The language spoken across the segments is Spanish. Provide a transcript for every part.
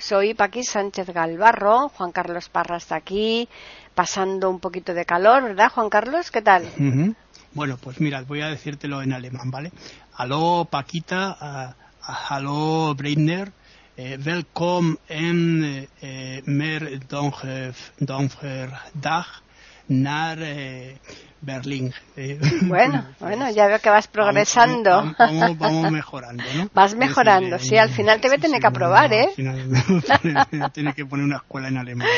Soy Paqui Sánchez Galvarro, Juan Carlos Parra está aquí, pasando un poquito de calor, ¿verdad, Juan Carlos? ¿Qué tal? Bueno, pues mira, voy a decírtelo en alemán, ¿vale? Aló, Paquita, hallo, Breitner, eh, welcome en eh, mer donker eh, Berlín. Eh, bueno, bueno, ya veo que vas progresando. Vamos, vamos, mejorando, ¿no? Vas mejorando, sí, al final te voy a tener que aprobar, ¿eh? Al final que poner una escuela en alemán.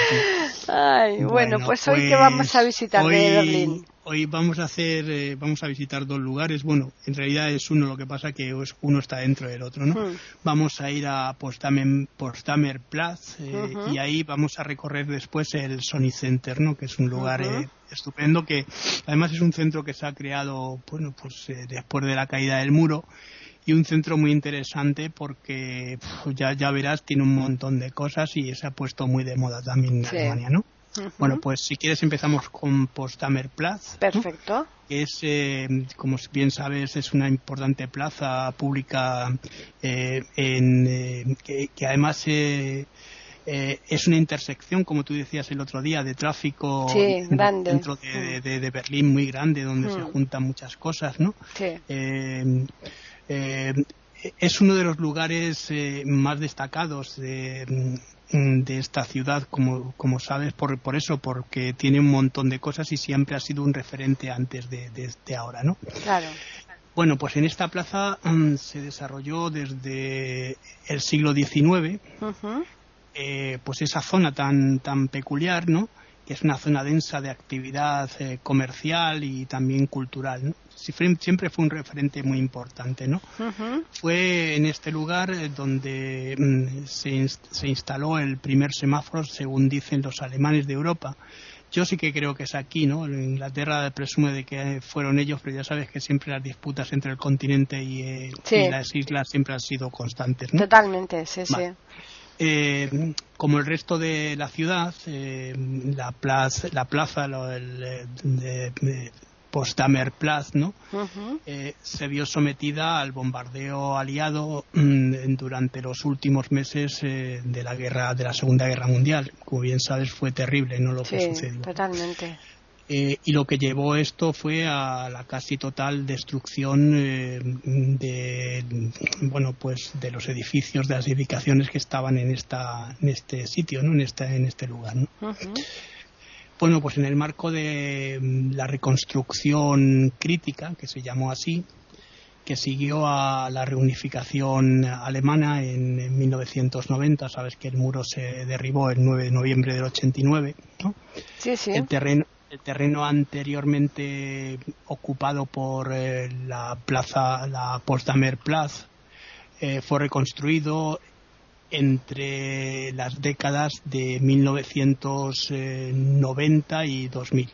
Ay, bueno, pues, hoy que vamos a visitar de Berlín. Hoy vamos a hacer, eh, vamos a visitar dos lugares. Bueno, en realidad es uno, lo que pasa que uno está dentro del otro, ¿no? Hmm. Vamos a ir a Potsdamer, Potsdamer Platz eh, y ahí vamos a recorrer después el Sony Center, ¿no? Que es un lugar eh, estupendo que además es un centro que se ha creado, bueno, pues después de la caída del muro y un centro muy interesante porque ya, ya verás, tiene un montón de cosas y se ha puesto muy de moda también en Alemania, ¿no? Bueno, pues si quieres empezamos con Potsdamer Platz. Perfecto. Que es, eh, como bien sabes, es una importante plaza pública eh, en, eh, que, además es una intersección, como tú decías el otro día, de tráfico dentro de, Berlín muy grande, donde se juntan muchas cosas, ¿no? Sí es uno de los lugares más destacados de, Mm, de esta ciudad, como, como sabes, por, por eso, porque tiene un montón de cosas y siempre ha sido un referente antes de, de, ahora, ¿no? Claro. Bueno, pues en esta plaza mm, se desarrolló desde el siglo XIX, eh, pues esa zona tan, tan peculiar, ¿no? Que es una zona densa de actividad eh, comercial y también cultural, ¿no? siempre fue un referente muy importante, ¿no? Fue en este lugar eh, donde mm, se, instaló el primer semáforo, según dicen los alemanes de Europa. Yo sí que creo que es aquí, ¿no? Inglaterra presume de que fueron ellos, pero ya sabes que siempre las disputas entre el continente y, eh, las islas siempre han sido constantes, ¿no? Totalmente, sí, sí. Eh, como el resto de la ciudad, la plaza, la plaza el, de, Potsdamer Platz, ¿no? Eh, se vio sometida al bombardeo aliado mm, durante los últimos meses eh, de la guerra, de la Segunda Guerra Mundial. Como bien sabes, fue terrible, ¿no? Lo que sucedió. Totalmente. Eh, y lo que llevó esto fue a la casi total destrucción de bueno pues de los edificios de las edificaciones que estaban en esta en este sitio no en este en este lugar ¿no? Bueno, pues en el marco de mm, la reconstrucción crítica, que se llamó así, que siguió a la reunificación alemana en, 1990. Sabes que el muro se derribó el 9 de noviembre del 89. ¿no? Sí, sí. El terreno, el terreno anteriormente ocupado por eh, la plaza, la Potsdamer Platz, eh, fue reconstruido entre las décadas de 1990 y 2000.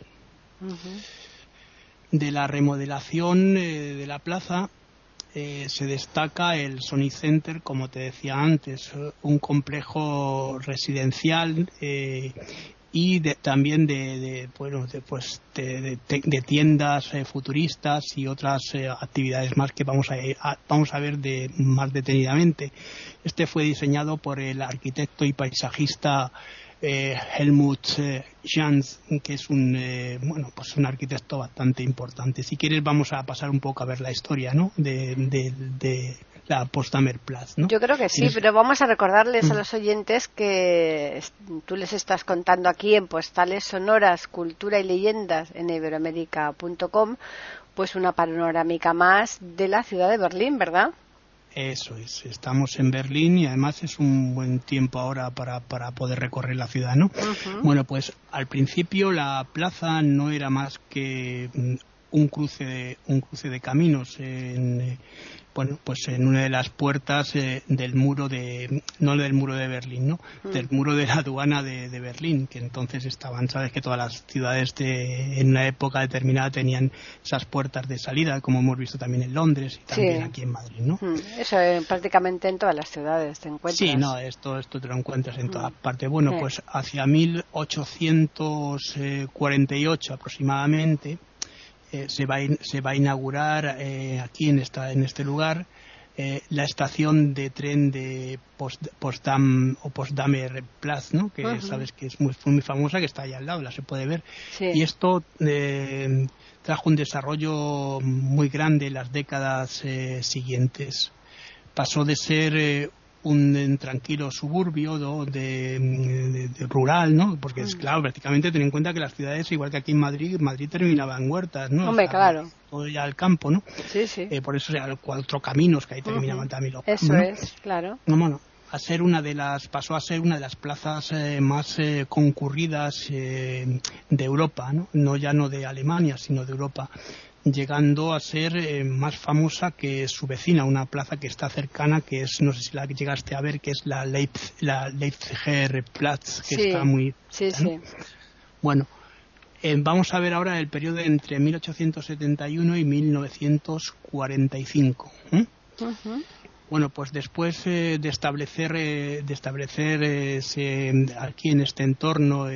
De la remodelación eh, de la plaza eh, se destaca el Sony Center, como te decía antes, un complejo residencial eh, y también de, bueno de, pues de, tiendas eh, futuristas y otras eh, actividades más que vamos a, vamos a ver de más detenidamente. Este fue diseñado por el arquitecto y paisajista eh, Helmut Jans que es un bueno pues un arquitecto bastante importante. Si quieres vamos a pasar un poco a ver la historia no de, de la Postamer Plus, ¿no? Yo creo que sí, pero vamos a recordarles a mm. los oyentes que tú les estás contando aquí en Postales Sonoras, Cultura y Leyendas en iberoamérica.com, pues una panorámica más de la ciudad de Berlín, ¿verdad? Eso es, estamos en Berlín y además es un buen tiempo ahora para, para poder recorrer la ciudad, ¿no? Bueno, pues al principio la plaza no era más que mm, un cruce de, un cruce de caminos en, bueno, pues en una de las puertas eh, del muro de, no del muro de Berlín, ¿no? Mm. Del muro de la aduana de, Berlín, que entonces estaban, sabes que todas las ciudades de, en una época determinada tenían esas puertas de salida, como hemos visto también en Londres y también aquí en Madrid, ¿no? Mm. Eso eh, prácticamente en todas las ciudades te encuentras. Sí, no, esto, esto te lo encuentras en todas mm. partes. Bueno, pues hacia 1848 aproximadamente, eh, se, va, se va a inaugurar eh, aquí en, esta, en este lugar eh, la estación de tren de Post, Postdam o Postdamer Platz, ¿no? que sabes que es muy, muy famosa, que está allá al lado, la se puede ver. Y esto trajo un desarrollo muy grande en las décadas siguientes. Pasó de ser un tranquilo suburbio de, rural, ¿no? Porque es mm. claro, prácticamente ten en cuenta que las ciudades, igual que aquí en Madrid, Madrid terminaba en huertas, ¿no? Hombre, claro. Todo ya al campo, ¿no? Sí, sí. Eh, por eso, o sea, cuatro caminos que ahí terminaban también los Eso es, claro. No, bueno, a ser una de las pasó a ser una de las plazas eh, más eh, concurridas de Europa, ¿no? No ya no de Alemania, sino de Europa llegando a ser eh, más famosa que su vecina, una plaza que está cercana, que es, no sé si la llegaste a ver, que es la, Leipz, la Leipziger Platz, que está muy... Sí, sí. Bueno, eh, vamos a ver ahora el periodo entre 1871 y 1945. ¿eh? Bueno, pues después eh, de establecer, eh, de establecer eh, aquí en este entorno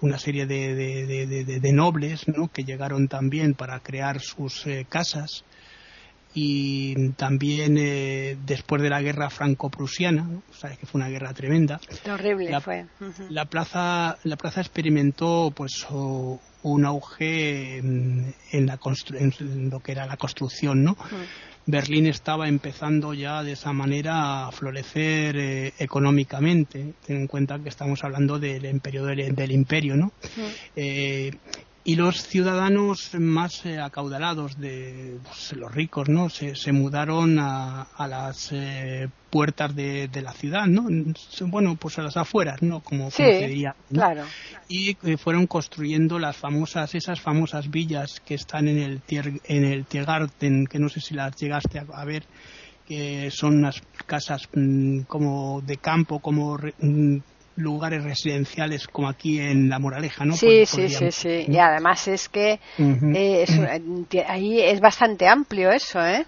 una serie de, nobles ¿no? que llegaron también para crear sus casas y también después de la guerra franco-prusiana, sabes que fue una guerra tremenda. Horrible la, fue. La plaza, la plaza experimentó pues un auge en, la en lo que era la construcción, ¿no? Berlín estaba empezando ya de esa manera a florecer eh, económicamente. Ten en cuenta que estamos hablando del imperio del, imperio, ¿no? Eh, y los ciudadanos más eh, acaudalados de pues, los ricos no se, mudaron a, las eh, puertas de, la ciudad no bueno pues a las afueras no como, se diría claro. Y eh, fueron construyendo las famosas esas famosas villas que están en el en el Tiergarten que no sé si las llegaste a, ver que son unas casas mm, como de campo como mm, lugares residenciales como aquí en La Moraleja, ¿no? Sí, sí, sí, sí. Y además es que eh, eh, ahí es bastante amplio eso, ¿eh?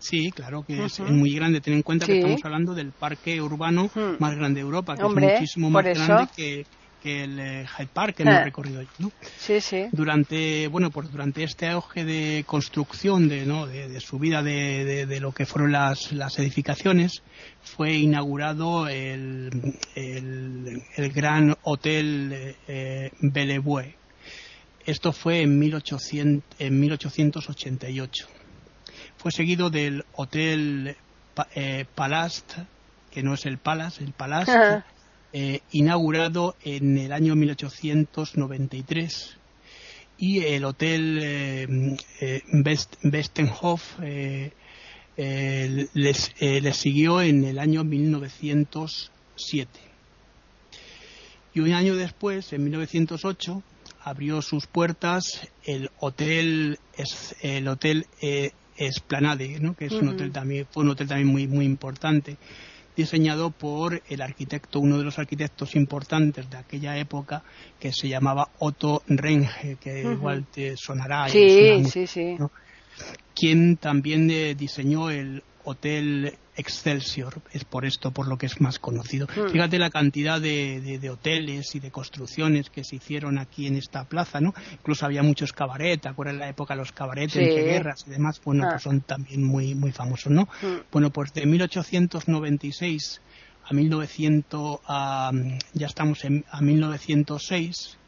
Sí, claro que es muy grande. Ten en cuenta que estamos hablando del parque urbano más grande de Europa, que es muchísimo más grande que, que el eh, Hyde Park que hemos ah. recorrido ¿no? Sí, sí. Durante, bueno, pues durante este auge de construcción, de, ¿no? de, subida de, de, lo que fueron las, las edificaciones, fue inaugurado el, el, el gran hotel eh, Bellevue. Esto fue en, 1800, en 1888. Fue seguido del hotel eh, Palast, que no es el Palace, el Palast, eh, inaugurado en el año 1893 y el hotel eh, eh Westenhof eh, les, les, siguió en el año 1907. Y un año después, en 1908, abrió sus puertas el hotel el hotel Esplanade, ¿no? que es un hotel también fue un hotel también muy muy importante diseñado por el arquitecto, uno de los arquitectos importantes de aquella época, que se llamaba Otto Renge, que igual te sonará. Sí, sí, sí. Quien también eh, diseñó el Hotel Excelsior, es por esto por lo que es más conocido. Hmm. Fíjate la cantidad de, hoteles y de construcciones que se hicieron aquí en esta plaza, ¿no? Incluso había muchos cabaret, ¿te la época de los cabarets entre guerras y demás? Bueno, pues ah. son también muy, muy famosos, ¿no? Hmm. Bueno, pues de 1896 a 1900, ya estamos en, a 1906,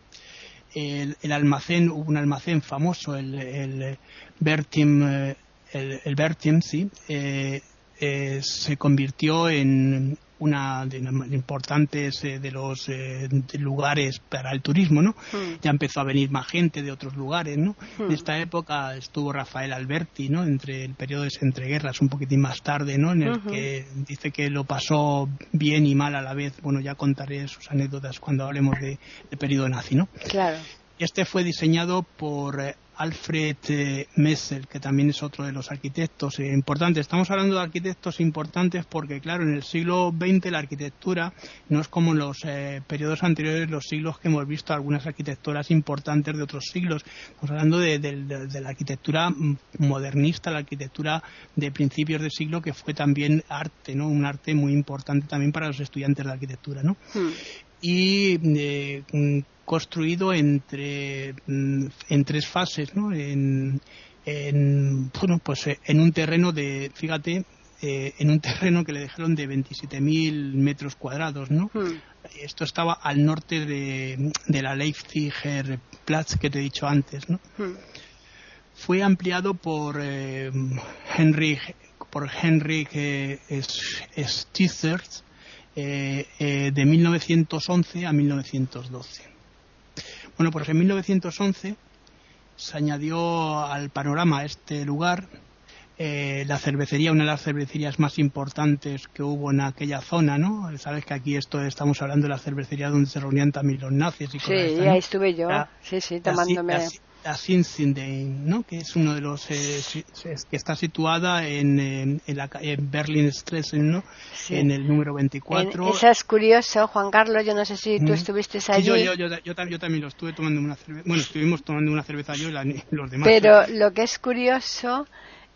el, el, almacén, hubo un almacén famoso, el, el Bertim, eh, el, el sí, eh, eh, se convirtió en una de los importantes eh, de los eh, lugares para el turismo, ¿no? Hmm. Ya empezó a venir más gente de otros lugares, ¿no? Hmm. En esta época estuvo Rafael Alberti, ¿no? Entre el periodo de entreguerras, un poquitín más tarde, ¿no? En el que dice que lo pasó bien y mal a la vez. Bueno, ya contaré sus anécdotas cuando hablemos de, de periodo nazi, ¿no? Claro. Este fue diseñado por Alfred eh, Messel, que también es otro de los arquitectos eh, importantes. Estamos hablando de arquitectos importantes porque, claro, en el siglo XX la arquitectura no es como en los eh, periodos anteriores, los siglos que hemos visto algunas arquitecturas importantes de otros siglos. Estamos hablando de, la arquitectura modernista, la arquitectura de principios del siglo, que fue también arte, ¿no? Un arte muy importante también para los estudiantes de arquitectura, ¿no? Hmm. Y construido entre, mm, en tres fases, ¿no? En, bueno, pues eh, en un terreno de, fíjate, eh, en un terreno que le dejaron de 27.000 metros cuadrados, ¿no? Hmm. Esto estaba al norte de, de, la Leipziger Platz que te he dicho antes, ¿no? Hmm. Fue ampliado por eh, Henry por Henrik eh, de 1911 a 1912. Bueno, pues en 1911 se añadió al panorama este lugar eh, la cervecería, una de las cervecerías más importantes que hubo en aquella zona, ¿no? Sabes que aquí esto estamos hablando de la cervecería donde se reunían también los nazis y Sí, ahí estuve yo, sí, sí, tomándome la Sinsindein, ¿no? que es uno de los eh, que está situada en, en, la, en Berlin Stressen, ¿no? en el número 24. eso es curioso, Juan Carlos, yo no sé si tú estuviste allí. yo, yo, yo, también lo estuve tomando una cerveza, bueno, estuvimos tomando una cerveza yo y los demás. Pero lo que es curioso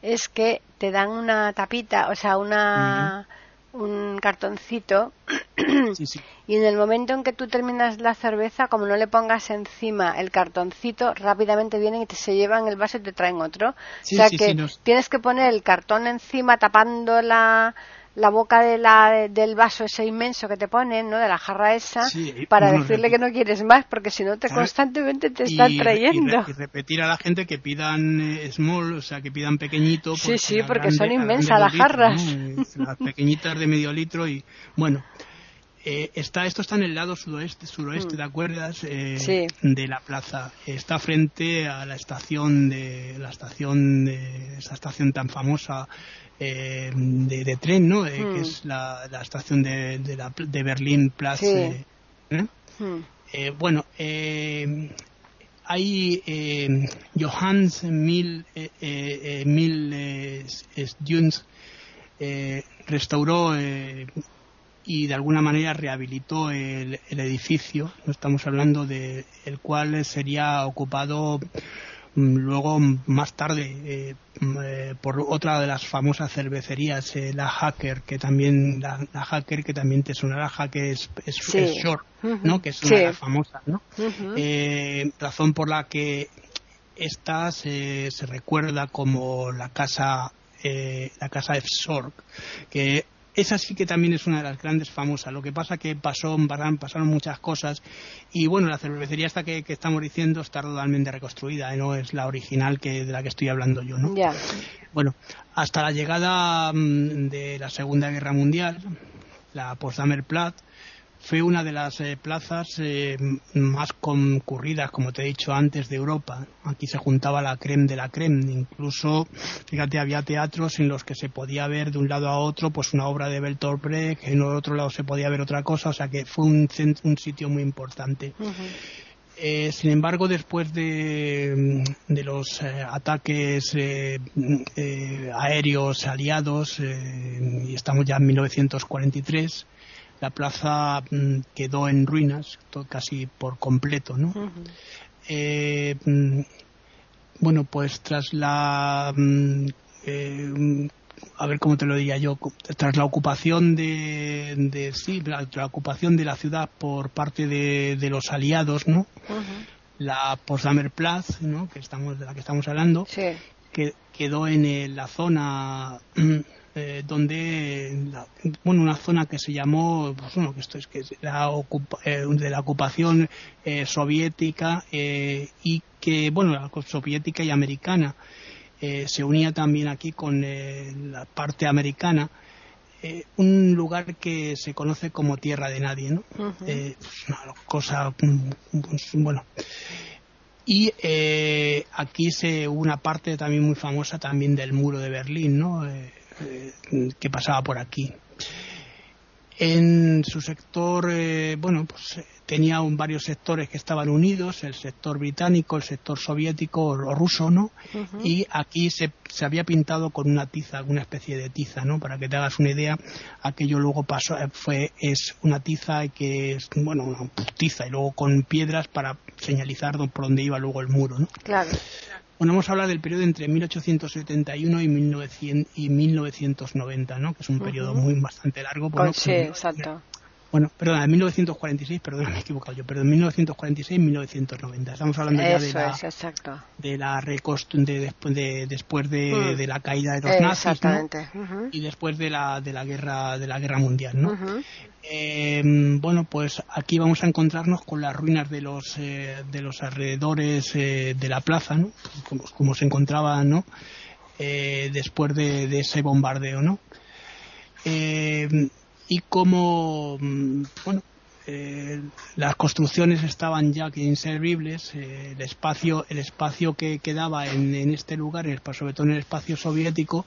es que te dan una tapita, o sea, una un cartoncito y en el momento en que tú terminas la cerveza, como no le pongas encima el cartoncito, rápidamente vienen y te se llevan el vaso y te traen otro. o sea que tienes que poner el cartón encima tapando la, la boca de la, del vaso ese inmenso que te ponen, ¿no? De la jarra esa, para decirle que no quieres más, porque si no te constantemente te están trayendo. Y, repetir a la gente que pidan eh, small, o sea, que pidan pequeñito. Sí, sí, porque son inmensas las jarras. Las pequeñitas de medio litro y, bueno. Eh, está, esto está en el lado sudoeste, suroeste, mm. ¿te acuerdas? Eh, de la plaza. Está frente a la estación de la estación de esa estación tan famosa eh, de, tren, ¿no? Eh, que hmm. es la, estación de, de, la, de Berlín Platz. Eh, hmm. bueno, hay Johannes Mil, Mil Junts restauró y de alguna manera rehabilitó el, el edificio. No estamos hablando de el cual sería ocupado Mm, luego, más tarde, eh, mm, eh, por otra de las famosas cervecerías, eh, la Hacker, que también, la, Hacker, que también te sonará, Hacker es, es, Short, ¿no? Que es una de las famosas, ¿no? razón por la que esta se, se recuerda como la casa la casa de Sorg, que esa sí que también es una de las grandes famosas. Lo que pasa que pasó, pasaron muchas cosas y bueno, la cervecería esta que, estamos diciendo está totalmente reconstruida, ¿eh? no es la original que de la que estoy hablando yo, ¿no? Bueno, hasta la llegada mm, de la Segunda Guerra Mundial, la Potsdamer Platz, fue una de las eh, plazas eh, más concurridas, como te he dicho antes, de Europa. Aquí se juntaba la creme de la creme. Incluso, fíjate, había teatros en los que se podía ver de un lado a otro pues una obra de Bertolt Brecht, en el otro lado se podía ver otra cosa, o sea que fue un, un sitio muy importante. Eh, sin embargo, después de, de los ataques aéreos aliados, y estamos ya en 1943, la plaza mm, quedó en ruinas casi por completo, ¿no? Eh, mm, bueno, pues tras la mm, eh, a ver cómo te lo diría yo, tras la ocupación de, de sí, la, ocupación de la ciudad por parte de, los aliados, ¿no? La Potsdamer Platz, ¿no? Que estamos de la que estamos hablando, que quedó en la zona eh, donde bueno una zona que se llamó pues, bueno que esto es que la eh, de la ocupación eh, soviética y que bueno la soviética y americana se unía también aquí con la parte americana un lugar que se conoce como tierra de nadie no pues, una cosa pues, bueno. Y aquí se una parte también muy famosa también del muro de Berlín no eh, que pasaba por aquí. En su sector, eh, bueno, pues eh, tenía un, varios sectores que estaban unidos, el sector británico, el sector soviético o ruso, ¿no? Y aquí se, se, había pintado con una tiza, una especie de tiza, ¿no? Para que te hagas una idea, aquello luego pasó, eh, fue, es una tiza que es, bueno, una tiza y luego con piedras para señalizar por dónde iba luego el muro, ¿no? Claro. Bueno, vamos a hablar del periodo entre 1871 y, 1900, y 1990, ¿no? Que es un periodo muy bastante largo. Bueno, sí, exacto. Bueno, perdón, en 1946, perdón, me he equivocado yo, pero en 1946-1990. Estamos hablando ya de la, es, exacto. de la reconstrucción de, después de, después de, de, la caída de los nazis ¿no? y después de la, de la guerra de la guerra mundial, ¿no? eh, bueno, pues aquí vamos a encontrarnos con las ruinas de los eh, de los alrededores eh, de la plaza, ¿no? Como, como se encontraban, ¿no? Eh, después de, de, ese bombardeo, ¿no? Y como mm, bueno eh, las construcciones estaban ya que inservibles eh, el espacio el espacio que quedaba en, en, este lugar sobre todo en el espacio soviético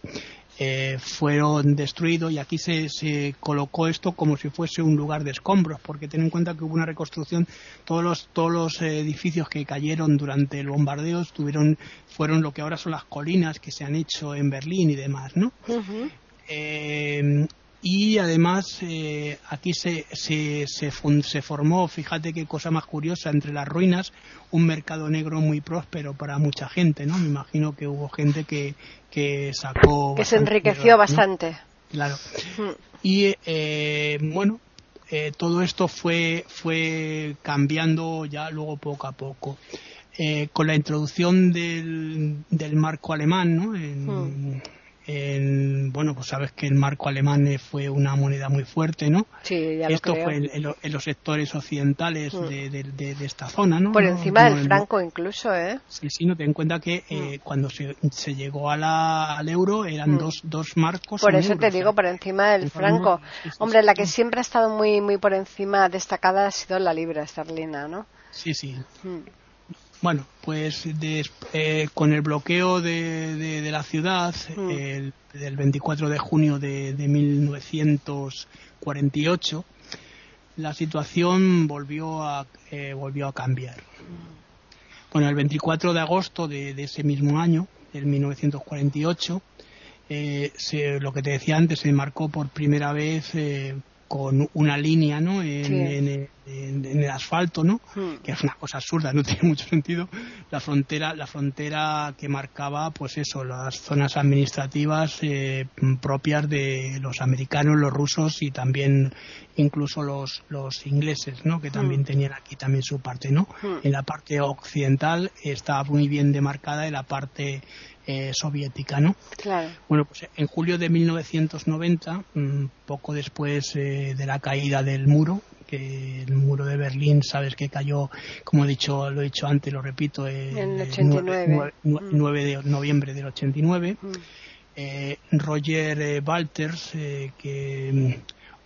eh, fueron destruidos y aquí se, se, colocó esto como si fuese un lugar de escombros porque ten en cuenta que hubo una reconstrucción todos los todos los edificios que cayeron durante el bombardeo estuvieron fueron lo que ahora son las colinas que se han hecho en Berlín y demás no uh -huh. eh, y además eh, aquí se, se, se, se, formó, fíjate qué cosa más curiosa, entre las ruinas, un mercado negro muy próspero para mucha gente, ¿no? Me imagino que hubo gente que, que sacó... Que se enriqueció dinero, bastante. ¿no? Claro. Mm. Y eh, bueno, eh, todo esto fue, fue cambiando ya luego poco a poco. Eh, con la introducción del, del marco alemán, ¿no? En, mm en, bueno, pues sabes que el marco alemán fue una moneda muy fuerte, ¿no? Sí, ya Esto lo creo. fue en, en, en, los sectores occidentales mm. de, de, de, de, esta zona, ¿no? Por encima no, del franco incluso, ¿eh? Sí, sí, no ten en cuenta que mm. eh, cuando se, se, llegó a la, al euro eran mm. dos, dos marcos. Por eso euros, te digo, por encima del franco. Sí, sí, Hombre, la que siempre ha estado muy, muy por encima destacada ha sido la libra esterlina, ¿no? Sí, sí. Bueno, pues de, eh, con el bloqueo de, de, de la ciudad, mm. el, del 24 de junio de, de 1948, la situación volvió a, eh, volvió a cambiar. Bueno, el 24 de agosto de, ese mismo año, del 1948, eh, se, lo que te decía antes, se marcó por primera vez eh, con una línea ¿no? en, Sí. en, en, en el asfalto, ¿no? Mm. que es una cosa absurda, no tiene mucho sentido, la frontera, la frontera que marcaba, pues eso, las zonas administrativas eh, propias de los americanos, los rusos y también incluso los, los ingleses, ¿no? Que también Mm. tenían aquí también su parte, ¿no? Mm. En la parte occidental está muy bien demarcada en la parte eh, soviética, ¿no? Claro. Bueno, pues en julio de 1990, mm, poco después eh, de la caída del muro, que el muro de Berlín, sabes que cayó, como he dicho, lo he dicho antes, lo repito, eh, En el el 89. 9, Mm. 9 de noviembre del 89. Mm. Eh, Roger eh, Walters, eh, que mm,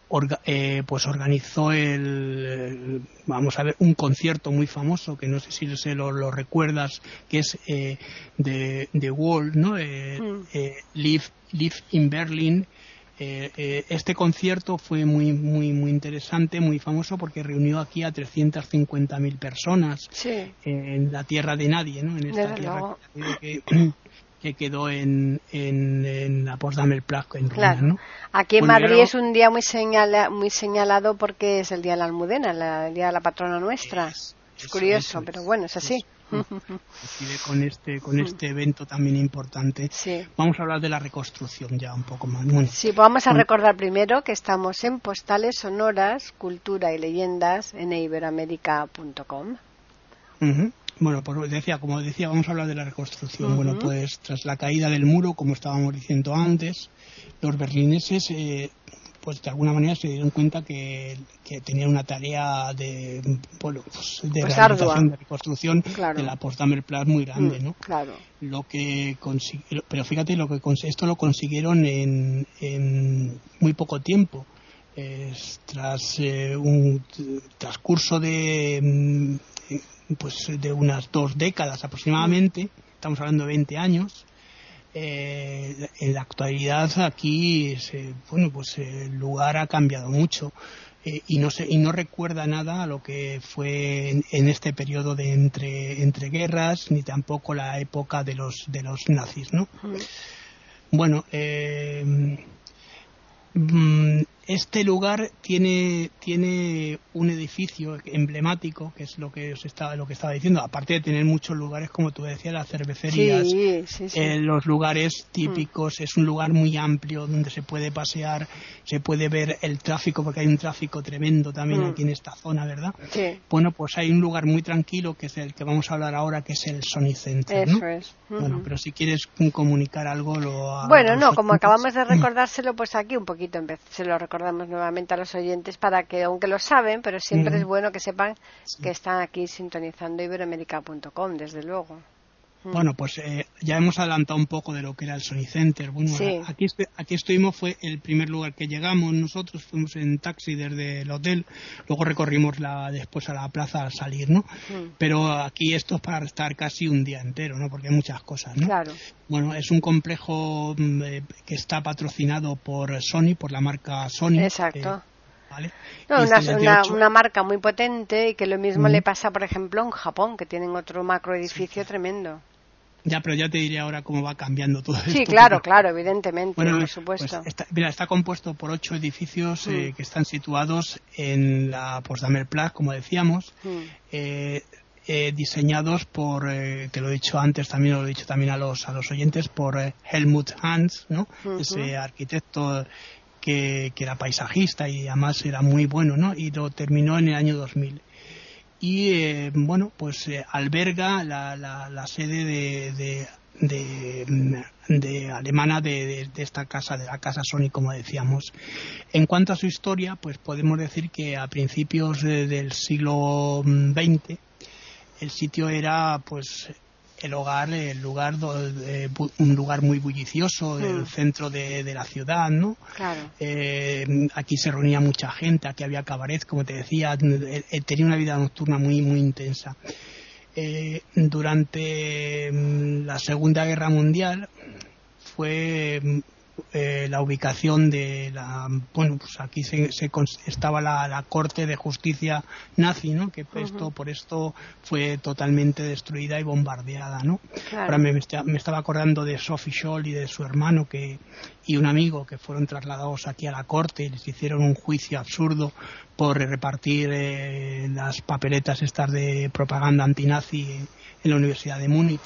orga- eh, pues organizó el, el- vamos a ver, un concierto muy famoso que no sé si se lo, lo recuerdas, que es eh, de The Wall, ¿no? Mm. Live, Live in Berlin. Eh, eh, este concierto fue muy muy muy interesante, muy famoso porque reunió aquí a 350.000 personas Sí. en la tierra de nadie, ¿no? En esta Desde tierra que, que quedó en, en, en la Potsdamer Platz en Claro. ruinas, ¿no? Aquí en Bueno, Madrid es un día muy, señala, muy señalado porque es el día de la Almudena, la- el día de la patrona nuestra. Es, curioso, eso, pero bueno, es así. Coincide con este con este evento también importante. Sí. Vamos a hablar de la reconstrucción ya un poco más. Bueno, Sí, vamos a Bueno. recordar primero que estamos en Postales Sonoras, Cultura y Leyendas en iberoamérica.com. Ujú. Bueno, pues decía, como decía, vamos a hablar de la reconstrucción. Ujú. Bueno, pues tras la caída del muro, como estábamos diciendo antes, los berlineses, eh, pues de alguna manera se dieron cuenta que, que tenían una tarea de, bueno, pues de Pues rehabilitación, de reconstrucción Claro. de la Potsdamer Platz muy grande, Mm, ¿no? Claro. Lo que pero fíjate lo que esto lo consiguieron en, en muy poco tiempo. Es tras eh, un transcurso de mm, pues de unas dos décadas aproximadamente, estamos hablando de 20 años, eh, en la actualidad aquí se- bueno pues el lugar ha cambiado mucho eh, y no se, y no recuerda nada a lo que fue en, este periodo de entre, entre guerras ni tampoco la época de los de los nazis no bueno eh, mm, este lugar tiene, tiene un edificio emblemático, que es lo que os estaba, lo que estaba diciendo, aparte de tener muchos lugares, como tú decías, las cervecerías, eh, los lugares típicos, es un lugar muy amplio donde se puede pasear, se puede ver el tráfico, porque hay un tráfico tremendo también mm. aquí en esta zona, ¿verdad? Bueno, pues hay un lugar muy tranquilo, que es el que vamos a hablar ahora, que es el Sony Center, Eso es. Bueno, pero si quieres comunicar algo, lo... Bueno, no, como acabamos de recordárselo, pues aquí un poquito se lo recordamos nuevamente a los oyentes para que, aunque lo saben, pero siempre es bueno que sepan que están aquí sintonizando iberoamérica.com, desde luego. Mm. Bueno, pues eh, ya hemos adelantado un poco de lo que era el Sony Center. Bueno, aquí, aquí estuvimos, fue el primer lugar que llegamos. Nosotros fuimos en taxi desde el hotel, luego recorrimos la, después a la plaza al salir, ¿no? Mm. Pero aquí esto es para estar casi un día entero, ¿no? Porque hay muchas cosas, ¿no? Claro. Bueno, es un complejo mm, eh, que está patrocinado por Sony, por la marca Sony. Exacto. ¿vale? una, una, marca muy potente y que lo mismo le pasa, por ejemplo, en Japón, que tienen otro macro edificio tremendo. Ya, pero ya te diré ahora cómo va cambiando todo esto. Sí, claro, claro, evidentemente, por pues supuesto. está, mira, está compuesto por ocho edificios eh, mm. que están situados en la Potsdamer Platz, como decíamos, mm. eh, eh, diseñados por, que lo he dicho antes, también lo he dicho también a los, a los oyentes, por Helmut Hans, ¿no? Ese arquitecto que, que, era paisajista y además era muy bueno, ¿no? Y lo terminó en el año 2000 y eh, bueno pues eh, alberga la, la, sede de, de, alemana de, esta casa de la casa Sony como decíamos. En cuanto a su historia pues podemos decir que a principios del siglo XX el sitio era pues el hogar, el lugar, un lugar muy bullicioso, el mm. centro de, la ciudad, ¿no? Eh, aquí se reunía mucha gente, aquí había cabaret, como te decía, eh, eh, tenía una vida nocturna muy, muy intensa. durante mm, la Segunda Guerra Mundial fue mm, eh, la ubicación de la bueno pues aquí se, estaba la, corte de justicia nazi no que esto por esto fue totalmente destruida y bombardeada no ahora me, estaba acordando de Sophie Scholl y de su hermano que y un amigo que fueron trasladados aquí a la corte y les hicieron un juicio absurdo por repartir eh, las papeletas estas de propaganda antinazi en la Universidad de Múnich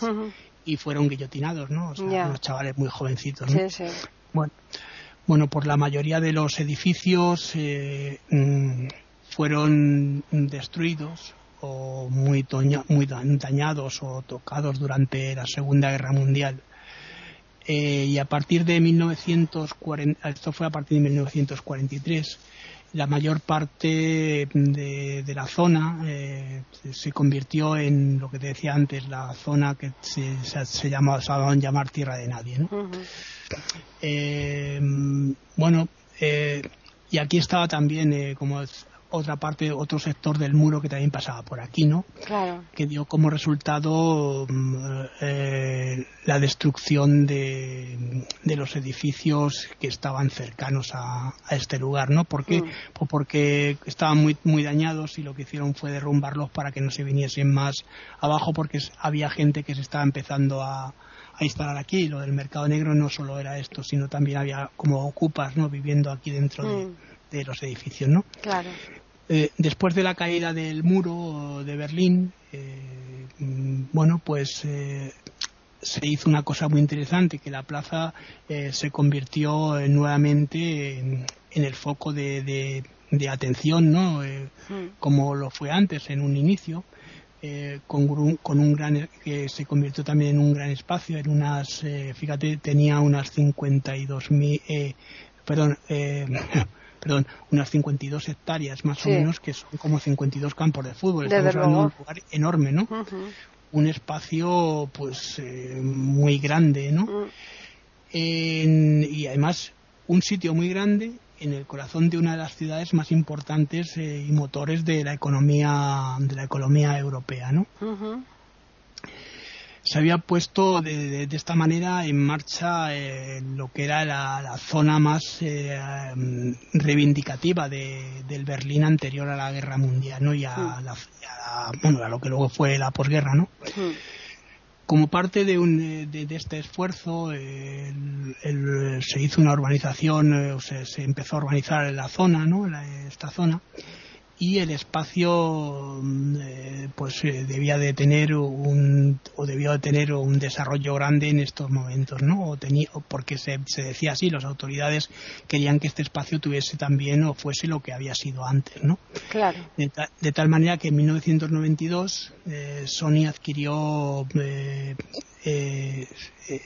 y fueron guillotinados, ¿no? O sea, unos chavales muy jovencitos, ¿no? Sí, sí. Bueno, bueno, por la mayoría de los edificios eh, mm, fueron destruidos o muy, muy dañados o tocados durante la Segunda Guerra Mundial. Eh, y a partir de 1940, esto fue a partir de 1943, la mayor parte de, la zona eh, se convirtió en lo que te decía antes, la zona que se, se, se llamar Tierra de Nadie. ¿no? Eh, bueno, eh, y aquí estaba también, eh, como otra parte, otro sector del muro que también pasaba por aquí, ¿no? Claro. Que dio como resultado mm, la destrucción de, los edificios que estaban cercanos a, este lugar, ¿no? ¿Por qué? Mm. Pues porque estaban muy, muy dañados y lo que hicieron fue derrumbarlos para que no se viniesen más abajo porque había gente que se estaba empezando a, a instalar aquí. Lo del mercado negro no solo era esto, sino también había como ocupas, ¿no? Viviendo aquí dentro de, mm. los edificios, ¿no? Claro. Eh, después de la caída del muro de Berlín, eh, mm, bueno, pues eh, se hizo una cosa muy interesante, que la plaza se convirtió nuevamente en, el foco de, de, atención, ¿no? Mm. Como lo fue antes en un inicio. Eh, con, un, con, un, gran que se convirtió también en un gran espacio en unas eh, fíjate tenía unas 52 mil eh, perdón perdón unas 52 hectáreas más o menos que son como 52 campos de fútbol. Estamos hablando de un lugar enorme no un espacio pues muy grande no mm. y además un sitio muy grande en el corazón de una de las ciudades más importantes eh, y motores de la economía de la economía europea, ¿no? Se había puesto de, esta manera en marcha eh, lo que era la, zona más eh, reivindicativa del Berlín anterior a la guerra mundial ¿no? y a, mm. la, bueno, a lo que luego fue la posguerra. ¿no? Mm. Como parte de, un, de, este esfuerzo, se hizo una urbanización, o se, se, empezó a urbanizar la zona, ¿no? esta zona, y el espacio mm, eh, pues eh, debía de tener un o debió de tener un desarrollo grande en estos momentos no o tenía porque se, se, decía así las autoridades querían que este espacio tuviese también o fuese lo que había sido antes no claro. De, tal manera que en 1992 eh, Sony adquirió eh, eh,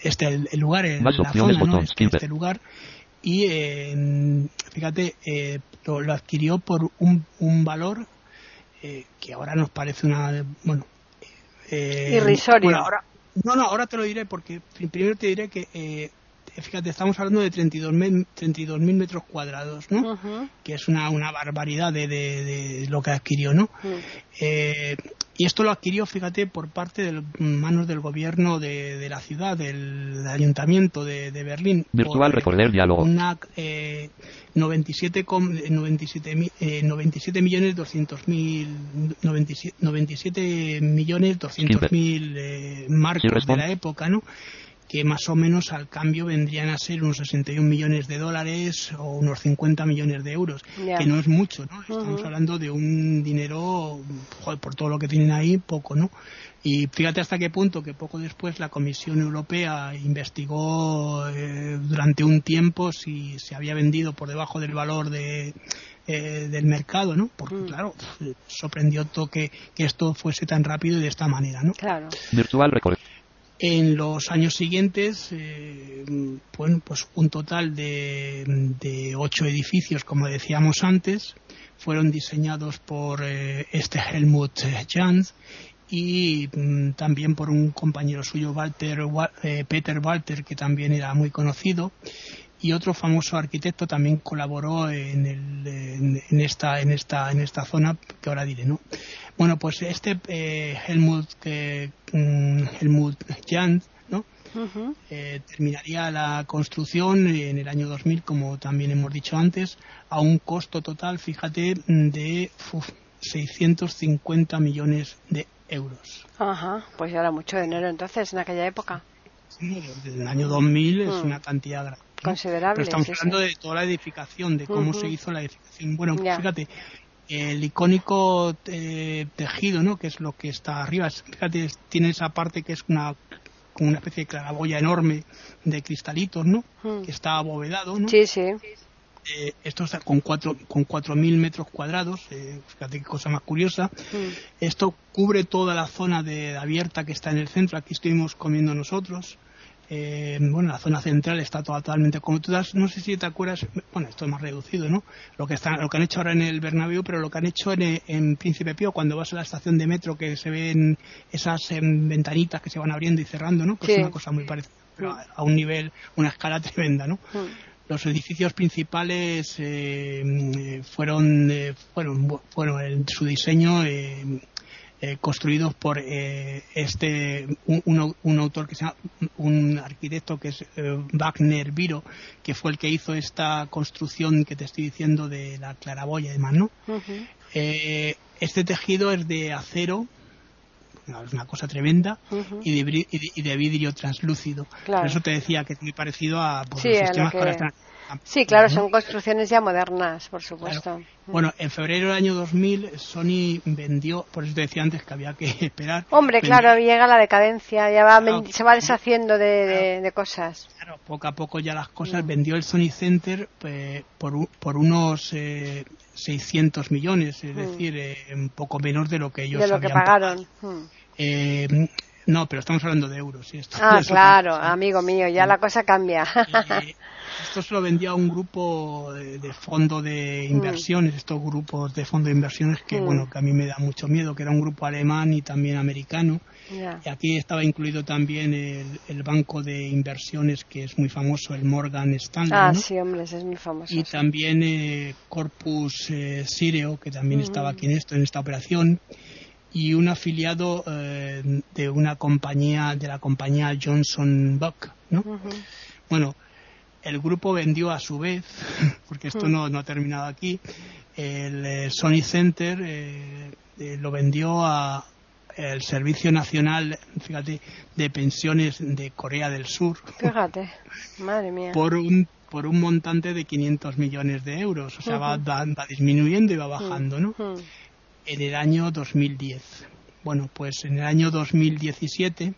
este el, lugar el, la zona, ¿no? este, este lugar y fíjate eh, lo, adquirió por un, un valor eh, que ahora nos parece una bueno eh, irrisorio ahora, no no ahora te lo diré porque primero te diré que eh, fíjate, estamos hablando de 32.000 32 metros cuadrados, ¿no? Que es una, una barbaridad de, de, lo que adquirió, ¿no? eh, y esto lo adquirió, fíjate, por parte de manos del gobierno de, la ciudad, del, ayuntamiento de, Berlín. Virtual Recorder Diálogo. Una, eh, 97, 97, eh, 97 millones 200 mil 97, 97 millones 200 mil eh, marcos de la época, ¿no? Que más o menos al cambio vendrían a ser unos 61 millones de dólares o unos 50 millones de euros, que no es mucho, ¿no? Estamos hablando de un dinero, por todo lo que tienen ahí, poco, ¿no? Y fíjate hasta qué punto que poco después la Comisión Europea investigó eh, durante un tiempo si se había vendido por debajo del valor de, eh, del mercado, ¿no? Porque, mm. claro, sorprendió todo que, que, esto fuese tan rápido y de esta manera, ¿no? Claro. Virtual Record. En los años siguientes, eh, bueno, pues un total de, ocho edificios, como decíamos antes, fueron diseñados por eh, este Helmut Jans y mm, también por un compañero suyo, eh, Peter Walter, que también era muy conocido y otro famoso arquitecto también colaboró en, el, en, esta en esta en esta zona que ahora diré no bueno pues este eh, Helmut eh, Helmut Jan no eh, terminaría la construcción en el año 2000 como también hemos dicho antes a un costo total fíjate de 650 millones de euros. Ajá, pues ya era mucho dinero entonces en aquella época sí, desde el año 2000 es mm. una cantidad grande Considerable. Pero estamos hablando de toda la edificación, de cómo se hizo la edificación. Bueno, fíjate, el icónico eh, tejido, ¿no? Que es lo que está arriba. Fíjate, tiene esa parte que es una como una especie de claraboya enorme de cristalitos, ¿no? Que está abovedado, ¿no? Sí, sí. Eh, esto está con cuatro con cuatro mil metros cuadrados eh, fíjate qué cosa más curiosa. Esto cubre toda la zona de, abierta que está en el centro aquí estuvimos comiendo nosotros. Eh, bueno, la zona central está totalmente como todas, no sé si te acuerdas, bueno, esto es más reducido, ¿no? Lo que están, lo que han hecho ahora en el Bernabéu, pero lo que han hecho en, en Príncipe Pío, cuando vas a la estación de metro, que se ven esas em, ventanitas que se van abriendo y cerrando, ¿no? Que es una cosa muy parecida, pero a, un nivel, una escala tremenda, ¿no? Los edificios principales eh, fueron, eh, fueron, bueno, en su diseño eh, eh, construidos por eh, este un, un, autor que se llama un arquitecto que es eh, Wagner Viro que fue el que hizo esta construcción que te estoy diciendo de la claraboya y demás no este tejido es de acero es una cosa tremenda y, de, vidrio translúcido por eso te decía que es muy parecido a pues, los sistemas para Sí, claro, son construcciones ya modernas, por supuesto. Bueno, en febrero del año 2000 Sony vendió, por eso te decía antes que había que esperar. Hombre, claro, llega la decadencia, ya va, se va deshaciendo de, cosas. Claro, poco a poco ya las cosas. Mm. Vendió el Sony Center eh, por, por unos eh, 600 millones, es mm. decir, eh, un poco menos de lo que ellos de lo que pagaron. Mm. Eh, no, pero estamos hablando de euros. Esto, ah, claro, amigo mío, ya la cosa cambia. Esto se lo vendía a un grupo de, fondo de mm. inversiones, estos grupos de fondo de inversiones que, mm. bueno, que a mí me da mucho miedo, que era un grupo alemán y también americano. Y aquí estaba incluido también el, banco de inversiones que es muy famoso, el Morgan Stanley. Ah, sí, hombre, es muy famoso. Y también eh, Corpus eh, Sireo, que también estaba mm. aquí en esto, en esta operación y un afiliado eh, de una compañía, de la compañía Johnson Buck, ¿no? Bueno, el grupo vendió a su vez, porque esto no, no ha terminado aquí, el eh, Sony Center eh, eh, lo vendió a el Servicio Nacional, fíjate, de Pensiones de Corea del Sur. Fíjate, madre mía. Por un por un montante de 500 millones de euros, o sea, va, va, va, disminuyendo y va bajando, ¿no? En el año 2010. Bueno, pues en el año 2017,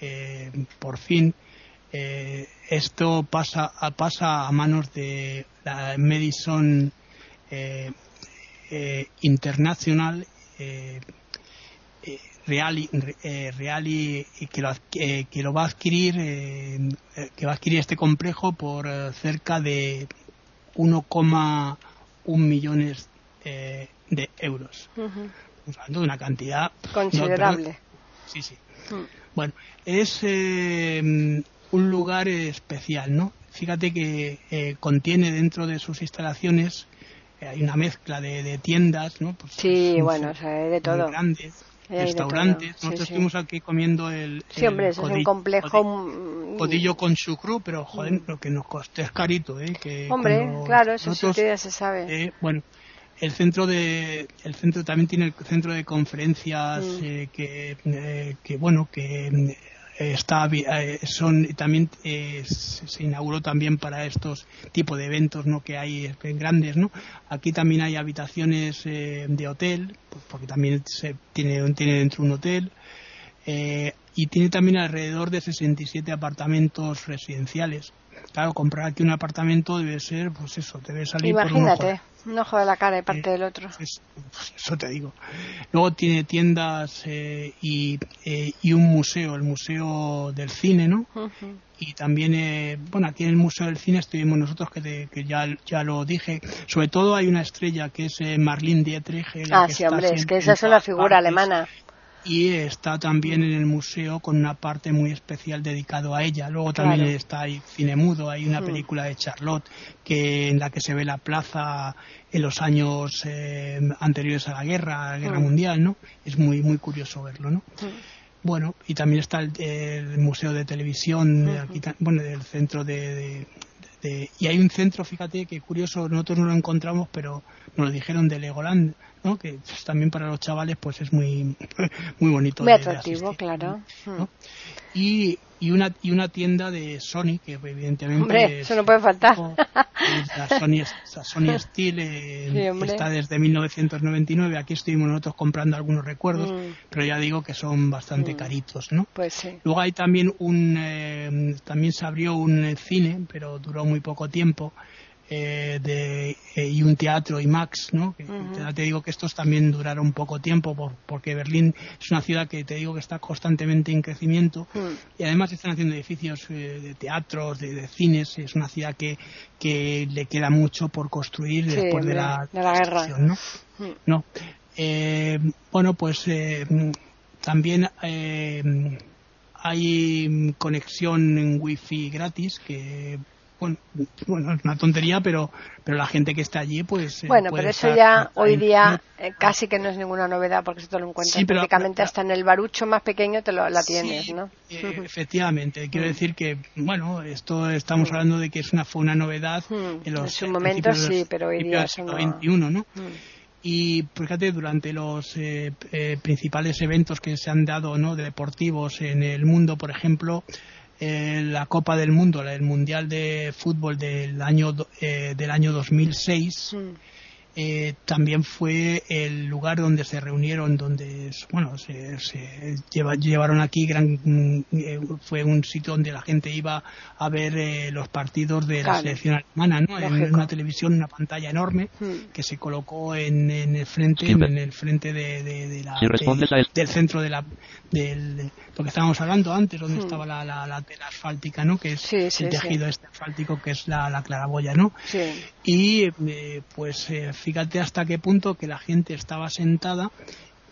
eh, por fin, eh, esto pasa a, pasa a manos de la Madison eh, eh, International eh, Reali, que, lo, que lo va a adquirir que va a adquirir este complejo por cerca de 1,1 millones de euros. Uh -huh. Estamos hablando de una cantidad considerable. No, sí, sí. Uh. Bueno, es un lugar especial, ¿no? Fíjate que eh, contiene dentro de sus instalaciones eh, hay una mezcla de, de tiendas, ¿no? Pues, sí, un, bueno, o sea, hay de todo. Grandes, restaurantes. Sí, Nosotros sí. estuvimos aquí comiendo el. Sí, hombre, eso es un complejo. Codillo, codillo con chucrú, pero joder, mm. lo que nos costó es carito, ¿eh? Que hombre, claro, eso sí que ya se sabe. Eh, bueno, el centro de el centro también tiene el centro de conferencias mm. eh, que, eh, que bueno que está son también eh, se inauguró también para estos tipos de eventos no que hay grandes no aquí también hay habitaciones eh, de hotel porque también se tiene tiene dentro un hotel eh, y tiene también alrededor de 67 apartamentos residenciales claro comprar aquí un apartamento debe ser pues eso debe salir imagínate por un ojo un ojo de la cara de parte eh, del otro. Es, eso te digo. Luego tiene tiendas eh, y, eh, y, un museo, el Museo del Cine, ¿no? Uh -huh. Y también, eh, bueno, aquí en el Museo del Cine estuvimos nosotros, que, te, que ya, ya lo dije. Sobre todo hay una estrella que es Marlene Dietrich. Ah, que sí, hombre, es que esa es una figura partes. alemana y está también en el museo con una parte muy especial dedicado a ella. Luego también claro. está ahí cine mudo, hay una Mm. película de Charlotte que en la que se ve la plaza en los años eh, anteriores a la guerra, a la guerra Mm. mundial, ¿no? Es muy muy curioso verlo, ¿no? Mm. Bueno, y también está el, el museo de televisión, aquí, ta- bueno, del centro de, de- de- y hay un centro, fíjate, que curioso, nosotros no lo encontramos, pero nos lo dijeron de Legoland, ¿no? Que pues, también para los chavales, pues es muy, muy bonito. Muy de- de atractivo, asistir, claro. Mm. ¿no? Y, y una y una tienda de Sony que evidentemente Hombre, es- eso no puede faltar. la Sony, la Sony Steel eh, Sí, está desde 1999 aquí estuvimos nosotros comprando algunos recuerdos Mm. pero ya digo que son bastante Mm. caritos no Pues sí. luego hay también un eh, también se abrió un cine pero duró muy poco tiempo eh, de, eh, y un teatro IMAX, ¿no? Que, Ujú. ya te digo que estos también duraron poco tiempo por- porque Berlín es una ciudad que te digo que está constantemente en crecimiento y además están haciendo edificios eh, de teatros, de, de cines, es una ciudad que, que le queda mucho por construir Sí, después de la, de la guerra. ¿no? Mm. No. Eh, bueno, pues eh, también eh, hay conexión en wifi gratis que bueno, bueno, es una tontería, pero pero la gente que está allí, pues. eh, Bueno, pero eso ya hoy día eh, casi que no es ninguna novedad porque esto lo encuentras Sí, pero- prácticamente pero- hasta en el barucho más pequeño te lo, la Sí, tienes, ¿no? eh, efectivamente, quiero Mm. decir que, bueno, esto estamos Mm. hablando de que es una, fue una novedad Mm. en los En su momento los- pero hoy día del eso siglo no- XXI, ¿no? Y fíjate, durante los eh, eh, principales eventos que se han dado ¿no? de deportivos en el mundo, por ejemplo, eh, la Copa del Mundo, el Mundial de Fútbol del año, eh, del año 2006, Mm. Eh, también fue el lugar donde se reunieron, donde bueno se, se lleva- llevaron aquí gran eh, fue un sitio donde la gente iba a ver eh, los partidos de la selección alemana, ¿no? En una televisión, una pantalla enorme Mm. que se colocó en, en el frente, en el frente de, de- de la, Si respondes de- a él. del centro de la, del, de lo que estábamos hablando antes, donde Mm. estaba la, la, la tela asfáltica, ¿no? Que es Sí, sí, el sí. tejido este asfáltico que es la, la claraboya, ¿no? Sí. y eh, pues eh, fíjate hasta qué punto que la gente estaba sentada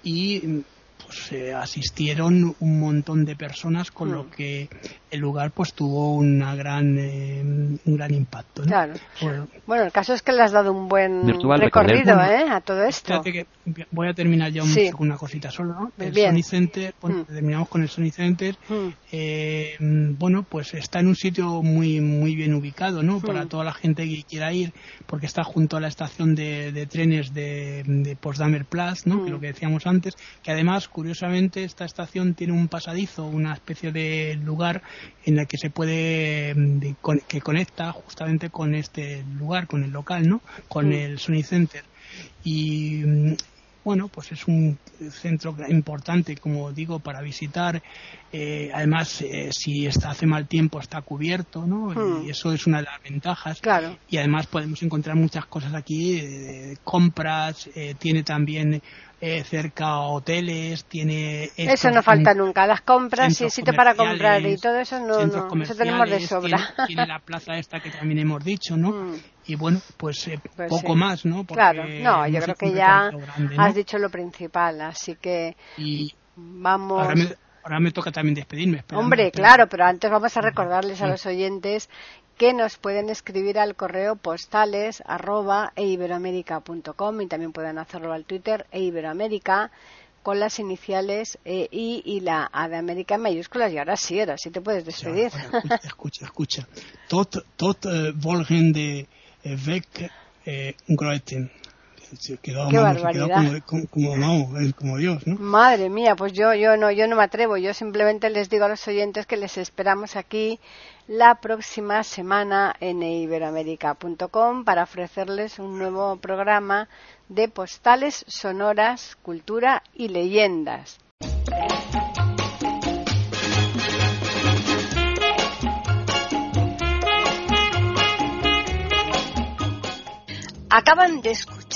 y pues eh, asistieron un montón de personas con Mm. lo que el lugar pues tuvo una gran eh, un gran impacto. ¿no? Claro. Bueno, Bueno, el caso es que le has dado un buen recorrido. ¿eh? a todo esto. Que voy a terminar ya un- Sí. con una cosita solo, ¿no? El Bien. Sony Center, bueno, Mm. terminamos con el Sony Center. Mm. Eh, mm, bueno, pues está en un sitio muy muy bien ubicado, ¿no? Para Mm. toda la gente que quiera ir, porque está junto a la estación de, de trenes de, de Potsdamer Platz, ¿no? Mm. Que lo que decíamos antes, que además, curiosamente, esta estación tiene un pasadizo, una especie de lugar en el que se puede mm, que conecta justamente con este lugar, con el local, ¿no? Con Mm. el Sony Center y mm, bueno pues es un centro importante como digo para visitar Eh, además eh, si está hace mal tiempo está cubierto no y eso es una de las ventajas Claro. y además podemos encontrar muchas cosas aquí eh, compras eh, tiene también eh, cerca hoteles tiene Eso no falta nunca. Las compras y sitio para comprar y todo eso no, no eso tenemos de sobra. Tiene, tiene la plaza esta que también hemos dicho, ¿no? Mm. Y bueno, pues, eh, Pues poco sí. más, ¿no? Porque Claro, no, yo creo que ya grande, ¿no? has dicho lo principal, así que Y vamos. ahora me, ahora me toca también despedirme. Hombre, claro, pero antes vamos a recordarles a los oyentes que nos pueden escribir al correo postales arroba eiberoamerica.com y también pueden hacerlo al Twitter eiberoamerica con las iniciales E, I y la A de América en mayúsculas. Y ahora sí, ahora sí te puedes despedir. Escucha, escucha, escucha. Tot, tot eh, volgende eh, weg eh, Groeten. Se Qué vamos, se barbaridad. como, como, como, vamos, como Dios, ¿no? Madre mía, pues yo, yo no, yo no me atrevo. Yo simplemente les digo a los oyentes que les esperamos aquí la próxima semana en iberoamérica.com para ofrecerles un nuevo programa de postales sonoras, cultura y leyendas. Acaban de escuchar